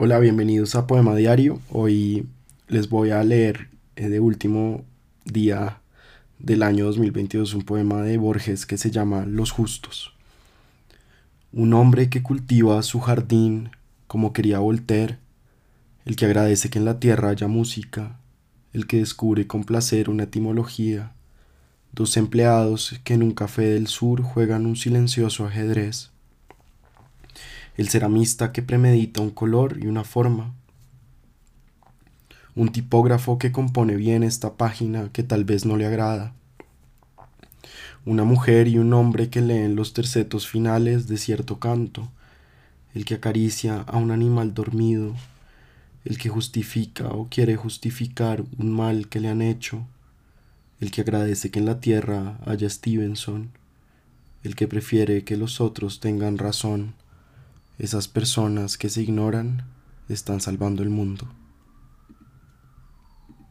Hola, bienvenidos a Poema Diario. Hoy les voy a leer eh, de último día del año 2022 un poema de Borges que se llama Los Justos. Un hombre que cultiva su jardín como quería Voltaire, el que agradece que en la tierra haya música, el que descubre con placer una etimología, dos empleados que en un café del sur juegan un silencioso ajedrez el ceramista que premedita un color y una forma, un tipógrafo que compone bien esta página que tal vez no le agrada, una mujer y un hombre que leen los tercetos finales de cierto canto, el que acaricia a un animal dormido, el que justifica o quiere justificar un mal que le han hecho, el que agradece que en la tierra haya Stevenson, el que prefiere que los otros tengan razón. Esas personas que se ignoran están salvando el mundo.